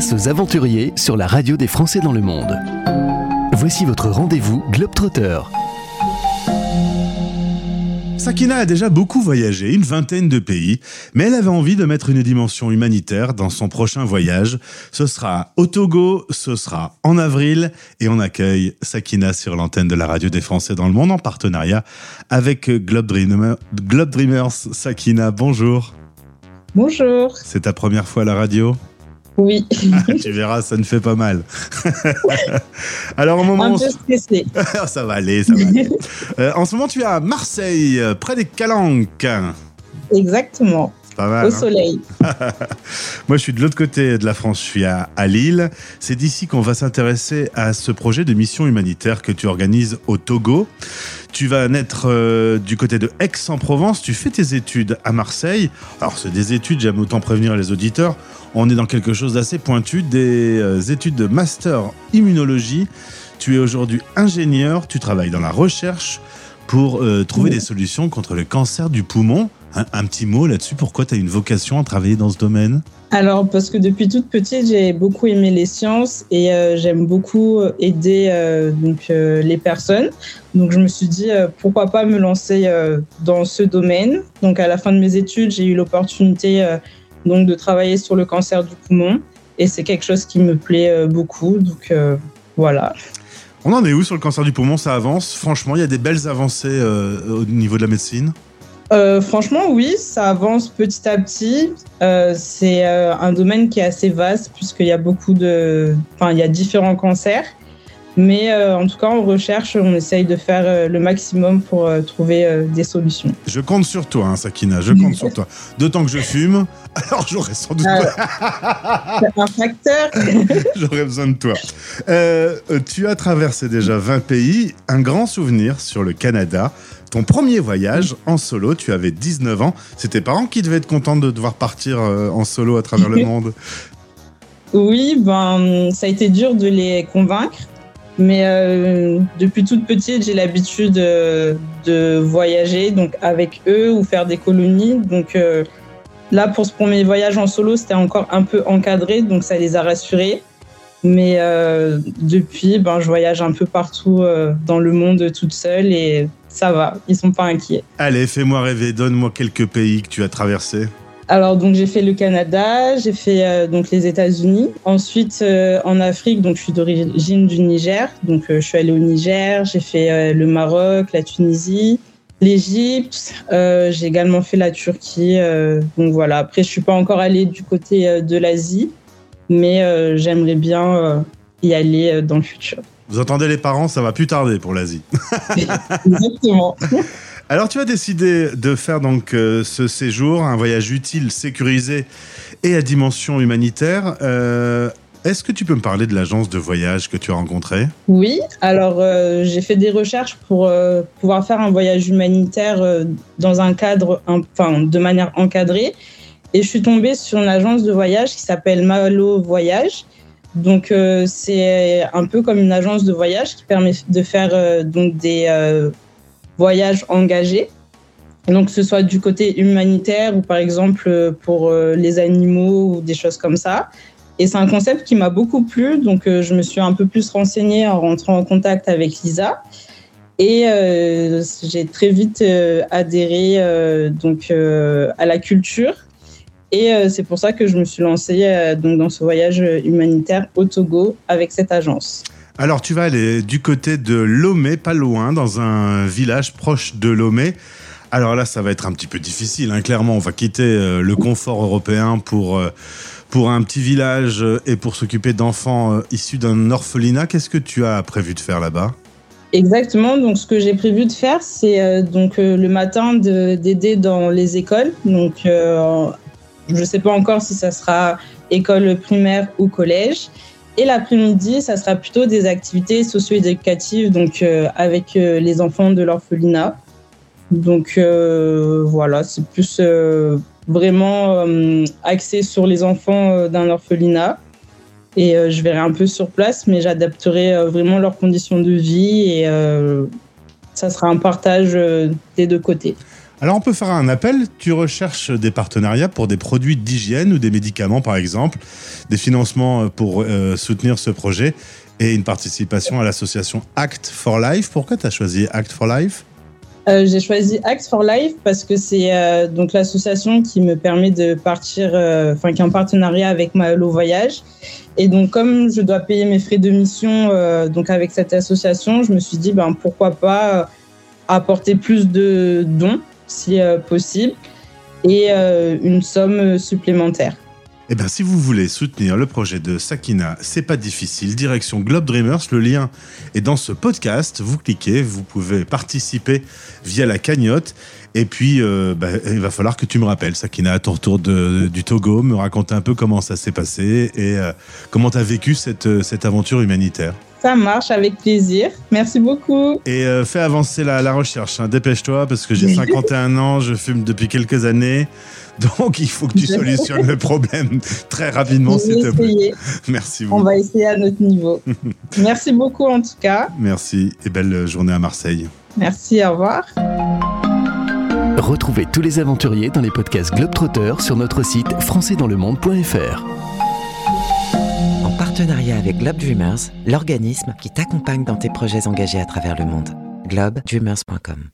Place aux aventuriers sur la radio des Français dans le monde. Voici votre rendez-vous Globetrotter. Sakina a déjà beaucoup voyagé, une vingtaine de pays, mais elle avait envie de mettre une dimension humanitaire dans son prochain voyage. Ce sera au Togo, ce sera en avril, et on accueille Sakina sur l'antenne de la radio des Français dans le monde en partenariat avec Globe, Dreamer, Globe Dreamers. Sakina, bonjour. Bonjour. C'est ta première fois à la radio? Oui. tu verras, ça ne fait pas mal. Alors, au moment. Un peu stressé. ça va aller, ça va aller. Euh, en ce moment, tu es à Marseille, euh, près des Calanques. Exactement. Pas mal, Au hein. soleil. Moi, je suis de l'autre côté de la France, je suis à, à Lille. C'est d'ici qu'on va s'intéresser à ce projet de mission humanitaire que tu organises au Togo. Tu vas naître euh, du côté de Aix-en-Provence. Tu fais tes études à Marseille. Alors, c'est des études, j'aime autant prévenir les auditeurs. On est dans quelque chose d'assez pointu, des euh, études de master immunologie. Tu es aujourd'hui ingénieur, tu travailles dans la recherche pour euh, trouver des solutions contre le cancer du poumon. Un, un petit mot là-dessus, pourquoi tu as une vocation à travailler dans ce domaine? Alors, parce que depuis toute petite, j'ai beaucoup aimé les sciences et euh, j'aime beaucoup aider euh, donc, euh, les personnes. Donc, je me suis dit, euh, pourquoi pas me lancer euh, dans ce domaine. Donc, à la fin de mes études, j'ai eu l'opportunité euh, donc, de travailler sur le cancer du poumon et c'est quelque chose qui me plaît euh, beaucoup. Donc, euh, voilà. On en est où sur le cancer du poumon? Ça avance? Franchement, il y a des belles avancées euh, au niveau de la médecine? Euh, franchement, oui, ça avance petit à petit. Euh, c'est euh, un domaine qui est assez vaste puisqu'il y a beaucoup de, enfin, il y a différents cancers. Mais euh, en tout cas, en recherche, on essaye de faire euh, le maximum pour euh, trouver des solutions. Je compte sur toi, hein, Sakina, je compte sur toi. D'autant que je fume, alors j'aurais sans doute C'est un facteur. j'aurais besoin de toi. Tu as traversé déjà 20 pays, un grand souvenir sur le Canada. Ton premier voyage en solo, tu avais 19 ans. C'est tes parents qui devaient être contents de devoir partir en solo à travers le monde. Oui, ben, ça a été dur de les convaincre. Mais euh, depuis toute petite, j'ai l'habitude euh, de voyager donc avec eux ou faire des colonies. Donc euh, là, pour ce premier voyage en solo, c'était encore un peu encadré, donc ça les a rassurés. Mais depuis, ben, je voyage un peu partout dans le monde toute seule et ça va, ils sont pas inquiets. Allez, fais-moi rêver, donne-moi quelques pays que tu as traversés. Alors donc j'ai fait le Canada, j'ai fait euh, donc les États-Unis. Ensuite euh, en Afrique, donc je suis d'origine du Niger, donc euh, je suis allée au Niger. J'ai fait le Maroc, la Tunisie, l'Égypte. J'ai également fait la Turquie. donc voilà. Après je suis pas encore allée du côté de l'Asie, mais j'aimerais bien y aller dans le futur. Vous entendez les parents, ça va plus tarder pour l'Asie. Exactement. Alors tu as décidé de faire donc euh, ce séjour, un voyage utile, sécurisé et à dimension humanitaire. Euh, Est-ce que tu peux me parler de l'agence de voyage que tu as rencontrée? Oui, alors euh, j'ai fait des recherches pour pouvoir faire un voyage humanitaire dans un cadre, enfin de manière encadrée, et je suis tombée sur une agence de voyage qui s'appelle Malo Voyage. Donc c'est un peu comme une agence de voyage qui permet de faire donc des voyages engagés. Et donc que ce soit du côté humanitaire ou par exemple euh, pour euh, les animaux ou des choses comme ça. Et c'est un concept qui m'a beaucoup plu, donc euh, je me suis un peu plus renseignée en rentrant en contact avec Lisa. Et j'ai très vite adhéré donc, à la culture. Et c'est pour ça que je me suis lancée donc, dans ce voyage humanitaire au Togo avec cette agence. Alors tu vas aller du côté de Lomé, pas loin, dans un village proche de Lomé. Alors là, ça va être un petit peu difficile. hein. Clairement, on va quitter euh, le confort européen pour, euh, pour un petit village euh, et pour s'occuper d'enfants issus d'un orphelinat. Qu'est-ce que tu as prévu de faire là-bas? Exactement. Donc, ce que j'ai prévu de faire, c'est donc le matin de- d'aider dans les écoles. Donc, je ne sais pas encore si ça sera école primaire ou collège. Et l'après-midi, ça sera plutôt des activités socio-éducatives, donc euh, avec euh, les enfants de l'orphelinat. Donc euh, voilà, c'est plus vraiment axé sur les enfants d'un orphelinat. Et je verrai un peu sur place, mais j'adapterai vraiment leurs conditions de vie et ça sera un partage des deux côtés. Alors on peut faire un appel, tu recherches des partenariats pour des produits d'hygiène ou des médicaments par exemple, des financements pour euh, soutenir ce projet et une participation à l'association Act for Life. Pourquoi tu as choisi Act for Life? Euh, J'ai choisi Act for Life parce que c'est euh, donc l'association qui me permet de partir, euh, enfin qui est en partenariat avec Malo Voyage. Et donc comme je dois payer mes frais de mission donc avec cette association, je me suis dit ben pourquoi pas apporter plus de dons si possible et une somme supplémentaire. Eh bien, si vous voulez soutenir le projet de Sakina, c'est pas difficile. Direction Globe Dreamers, le lien est dans ce podcast. Vous cliquez, vous pouvez participer via la cagnotte. Et puis, euh, bah, il va falloir que tu me rappelles, Sakina, à ton retour du Togo, me raconter un peu comment ça s'est passé et euh, comment tu as vécu cette, euh, cette aventure humanitaire. Ça marche avec plaisir. Merci beaucoup. Et fais avancer la, recherche. Hein. Dépêche-toi parce que j'ai 51 ans, je fume depuis quelques années. Donc, il faut que tu solutionnes le problème très rapidement, s'il te plaît. Merci beaucoup. On va essayer à notre niveau. Merci beaucoup, en tout cas. Merci et belle journée à Marseille. Merci, au revoir. Retrouvez tous les aventuriers dans les podcasts Globetrotter sur notre site françaisdanslemonde.fr. En partenariat avec Globe Dreamers, l'organisme qui t'accompagne dans tes projets engagés à travers le monde. globedreamers.com